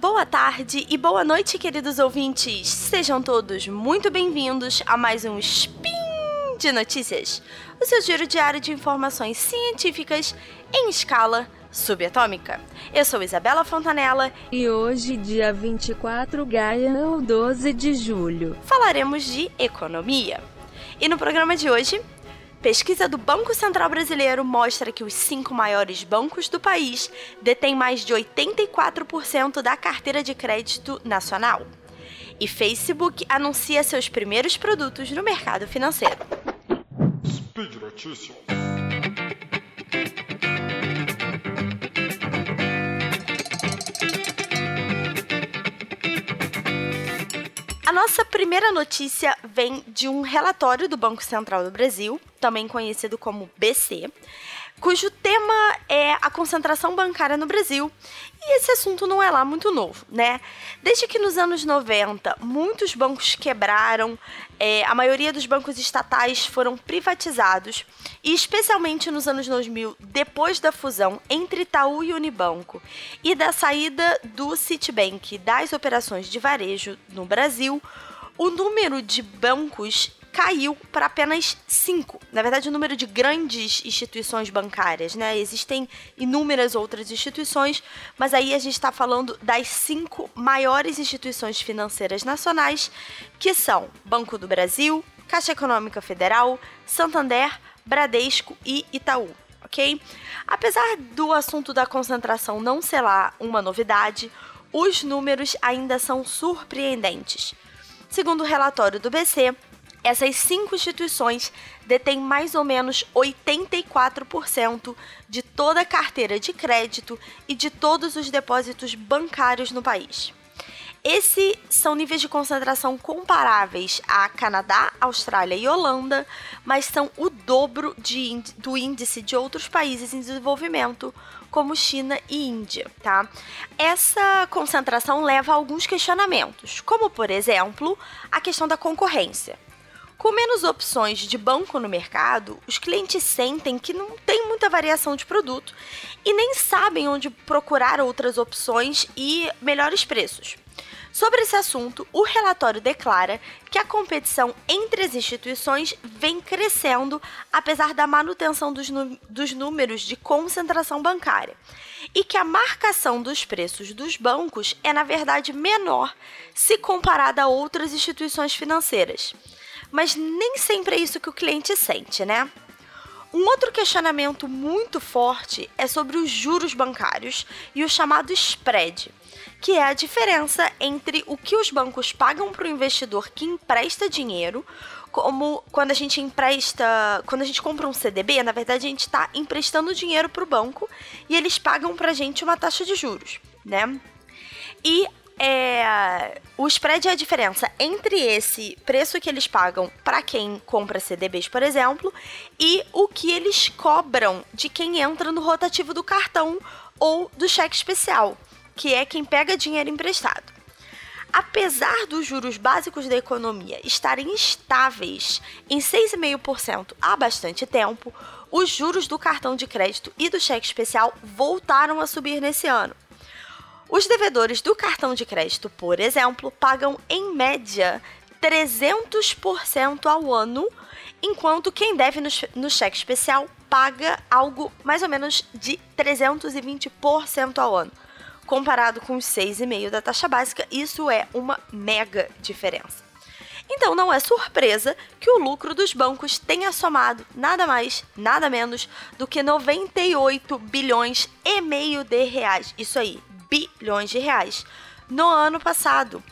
boa tarde e boa noite, queridos ouvintes. Sejam todos muito bem-vindos a mais um Spin de Notícias, o seu giro diário de informações científicas em escala subatômica. Eu sou Isabela Fontanella e hoje, dia 24 Gaia, ou 12 de julho, falaremos de economia. E no programa de hoje, Pesquisa do Banco Central Brasileiro mostra que os cinco maiores bancos do país detêm mais de 84% da carteira de crédito nacional. E Facebook anuncia seus primeiros produtos no mercado financeiro. Speed Notícias. Nossa primeira notícia vem de um relatório do Banco Central do Brasil, também conhecido como BC, cujo tema é a concentração bancária no Brasil. E esse assunto não é lá muito novo, né? Desde que nos anos 90 muitos bancos quebraram, é, a maioria dos bancos estatais foram privatizados, e especialmente nos anos 2000, depois da fusão entre Itaú e Unibanco e da saída do Citibank das operações de varejo no Brasil, o número de bancos caiu para apenas cinco. Na verdade, o número de grandes instituições bancárias, né? Existem inúmeras outras instituições, mas aí a gente está falando das cinco maiores instituições financeiras nacionais, que são Banco do Brasil, Caixa Econômica Federal, Santander, Bradesco e Itaú. Ok? Apesar do assunto da concentração não ser lá uma novidade, os números ainda são surpreendentes. Segundo o relatório do BC, essas cinco instituições detêm mais ou menos 84% de toda a carteira de crédito e de todos os depósitos bancários no país. Esses são níveis de concentração comparáveis a Canadá, Austrália e Holanda, mas são o dobro de, do índice de outros países em desenvolvimento, como China e Índia, tá? Essa concentração leva a alguns questionamentos, como por exemplo, a questão da concorrência. Com menos opções de banco no mercado, os clientes sentem que não tem muita variação de produto e nem sabem onde procurar outras opções e melhores preços. Sobre esse assunto, o relatório declara que a competição entre as instituições vem crescendo, apesar da manutenção dos, dos, números de concentração bancária, e que a marcação dos preços dos bancos é, na verdade, menor se comparada a outras instituições financeiras mas nem sempre é isso que o cliente sente, né? Um outro questionamento muito forte é sobre os juros bancários e o chamado spread, que é a diferença entre o que os bancos pagam para o investidor que empresta dinheiro, como quando a gente empresta, quando a gente compra um CDB, na verdade a gente está emprestando dinheiro para o banco e eles pagam para a gente uma taxa de juros, né? E é, o spread é a diferença entre esse preço que eles pagam para quem compra CDBs, por exemplo, e o que eles cobram de quem entra no rotativo do cartão ou do cheque especial, que é quem pega dinheiro emprestado. Apesar dos juros básicos da economia estarem estáveis em 6,5% há bastante tempo, os juros do cartão de crédito e do cheque especial voltaram a subir nesse ano os devedores do cartão de crédito, por exemplo, pagam em média 300% ao ano, enquanto quem deve no, no cheque especial paga algo mais ou menos de 320% ao ano. Comparado com os 6,5% da taxa básica, isso é uma mega diferença. Então não é surpresa que o lucro dos bancos tenha somado nada mais, nada menos do que 98 bilhões e meio de reais. Isso aí, bilhões de reais no ano passado,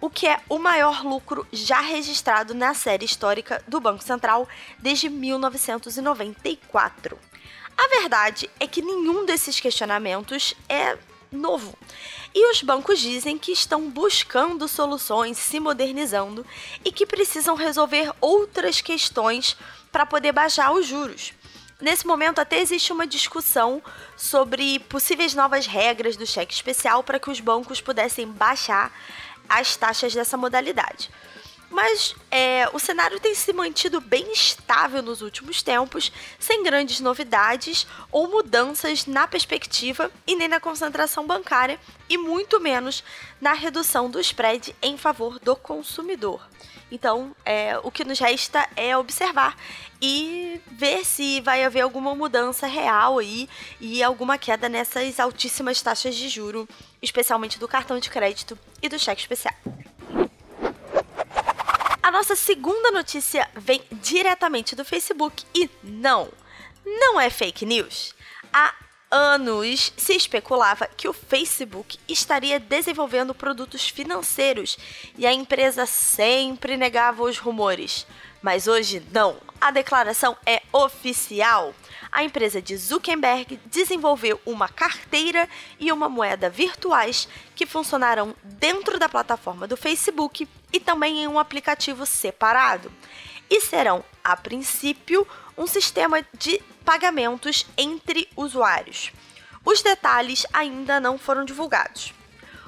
o que é o maior lucro já registrado na série histórica do Banco Central desde 1994. A verdade é que nenhum desses questionamentos é novo. E os bancos dizem que estão buscando soluções, se modernizando e que precisam resolver outras questões para poder baixar os juros. Nesse momento, até existe uma discussão sobre possíveis novas regras do cheque especial para que os bancos pudessem baixar as taxas dessa modalidade. Mas é, o cenário tem se mantido bem estável nos últimos tempos, sem grandes novidades ou mudanças na perspectiva e nem na concentração bancária, e muito menos na redução do spread em favor do consumidor. Então, é, o que nos resta é observar e ver se vai haver alguma mudança real aí e alguma queda nessas altíssimas taxas de juro, especialmente do cartão de crédito e do cheque especial. A nossa segunda notícia vem diretamente do Facebook e não, não é fake news. Há anos se especulava que o Facebook estaria desenvolvendo produtos financeiros e a empresa sempre negava os rumores. Mas hoje não, a declaração é oficial. A empresa de Zuckerberg desenvolveu uma carteira e uma moeda virtuais que funcionarão dentro da plataforma do Facebook e também em um aplicativo separado. E serão, a princípio, um sistema de pagamentos entre usuários. Os detalhes ainda não foram divulgados.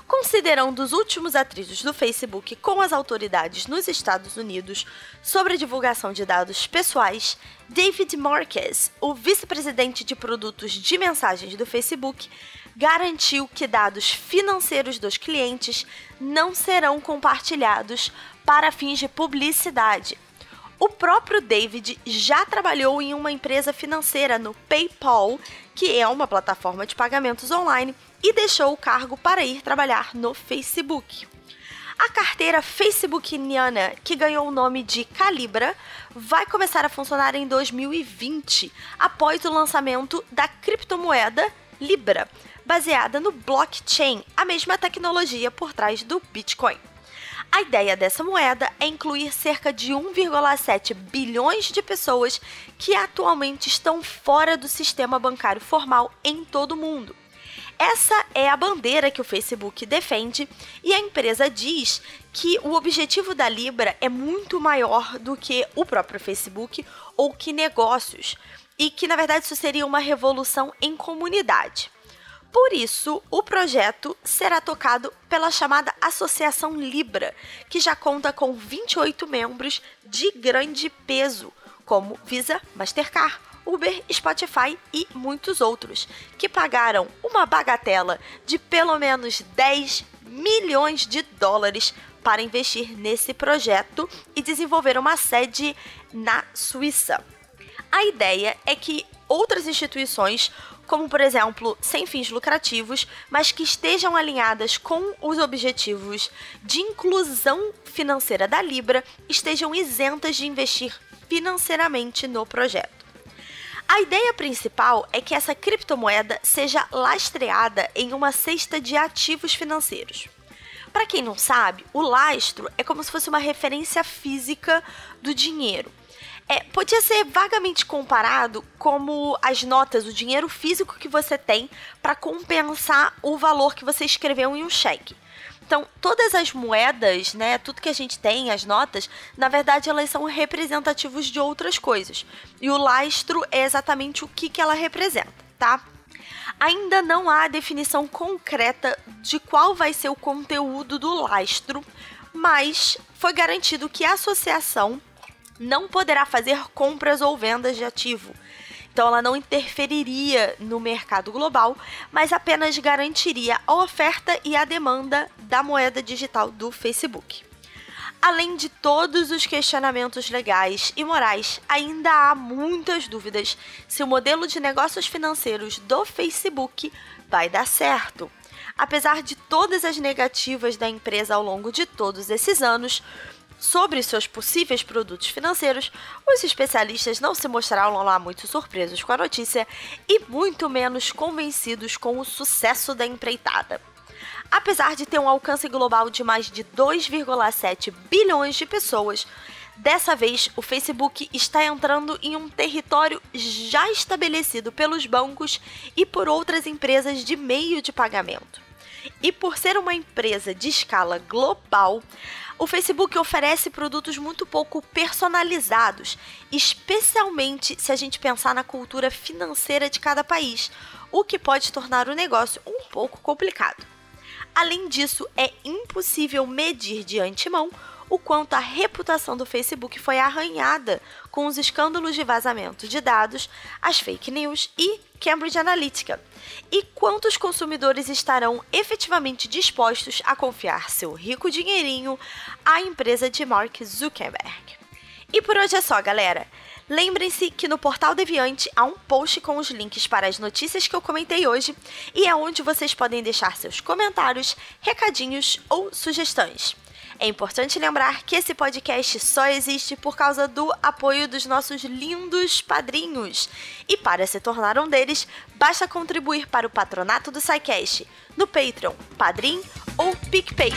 Considerando os últimos atritos do Facebook com as autoridades nos Estados Unidos sobre a divulgação de dados pessoais, David Marquez, o vice-presidente de produtos de mensagens do Facebook, garantiu que dados financeiros dos clientes não serão compartilhados para fins de publicidade. O próprio David já trabalhou em uma empresa financeira no PayPal, que é uma plataforma de pagamentos online e deixou o cargo para ir trabalhar no Facebook. A carteira Facebookiana, que ganhou o nome de Calibra, vai começar a funcionar em 2020, após o lançamento da criptomoeda Libra, baseada no blockchain, a mesma tecnologia por trás do Bitcoin. A ideia dessa moeda é incluir cerca de 1,7 bilhões de pessoas que atualmente estão fora do sistema bancário formal em todo o mundo. Essa é a bandeira que o Facebook defende e a empresa diz que o objetivo da Libra é muito maior do que o próprio Facebook ou que negócios, e que na verdade isso seria uma revolução em comunidade. Por isso, o projeto será tocado pela chamada Associação Libra, que já conta com 28 membros de grande peso, como Visa, Mastercard, Uber, Spotify e muitos outros, que pagaram uma bagatela de pelo menos 10 milhões de dólares para investir nesse projeto e desenvolver uma sede na Suíça. A ideia é que outras instituições, como por exemplo, sem fins lucrativos, mas que estejam alinhadas com os objetivos de inclusão financeira da Libra, estejam isentas de investir financeiramente no projeto. A ideia principal é que essa criptomoeda seja lastreada em uma cesta de ativos financeiros. Para quem não sabe, o lastro é como se fosse uma referência física do dinheiro. É, podia ser vagamente comparado como as notas, o dinheiro físico que você tem para compensar o valor que você escreveu em um cheque. Então, todas as moedas, né, tudo que a gente tem, as notas, na verdade elas são representativos de outras coisas. E o lastro é exatamente o que, que ela representa, tá? Ainda não há definição concreta de qual vai ser o conteúdo do lastro, mas foi garantido que a associação não poderá fazer compras ou vendas de ativo. Então ela não interferiria no mercado global, mas apenas garantiria a oferta e a demanda da moeda digital do Facebook. Além de todos os questionamentos legais e morais, ainda há muitas dúvidas se o modelo de negócios financeiros do Facebook vai dar certo. Apesar de todas as negativas da empresa ao longo de todos esses anos, sobre seus possíveis produtos financeiros, os especialistas não se mostraram lá muito surpresos com a notícia e muito menos convencidos com o sucesso da empreitada. Apesar de ter um alcance global de mais de 2,7 bilhões de pessoas, dessa vez o Facebook está entrando em um território já estabelecido pelos bancos e por outras empresas de meio de pagamento. E por ser uma empresa de escala global, o Facebook oferece produtos muito pouco personalizados, especialmente se a gente pensar na cultura financeira de cada país, o que pode tornar o negócio um pouco complicado. Além disso, é impossível medir de antemão o quanto a reputação do Facebook foi arranhada com os escândalos de vazamento de dados, as fake news e Cambridge Analytica, e quantos consumidores estarão efetivamente dispostos a confiar seu rico dinheirinho à empresa de Mark Zuckerberg. E por hoje é só, galera. Lembrem-se que no Portal Deviante há um post com os links para as notícias que eu comentei hoje e é onde vocês podem deixar seus comentários, recadinhos ou sugestões. É importante lembrar que esse podcast só existe por causa do apoio dos nossos lindos padrinhos. E para se tornar um deles, basta contribuir para o patronato do SciCast no Patreon, Padrim ou PicPay.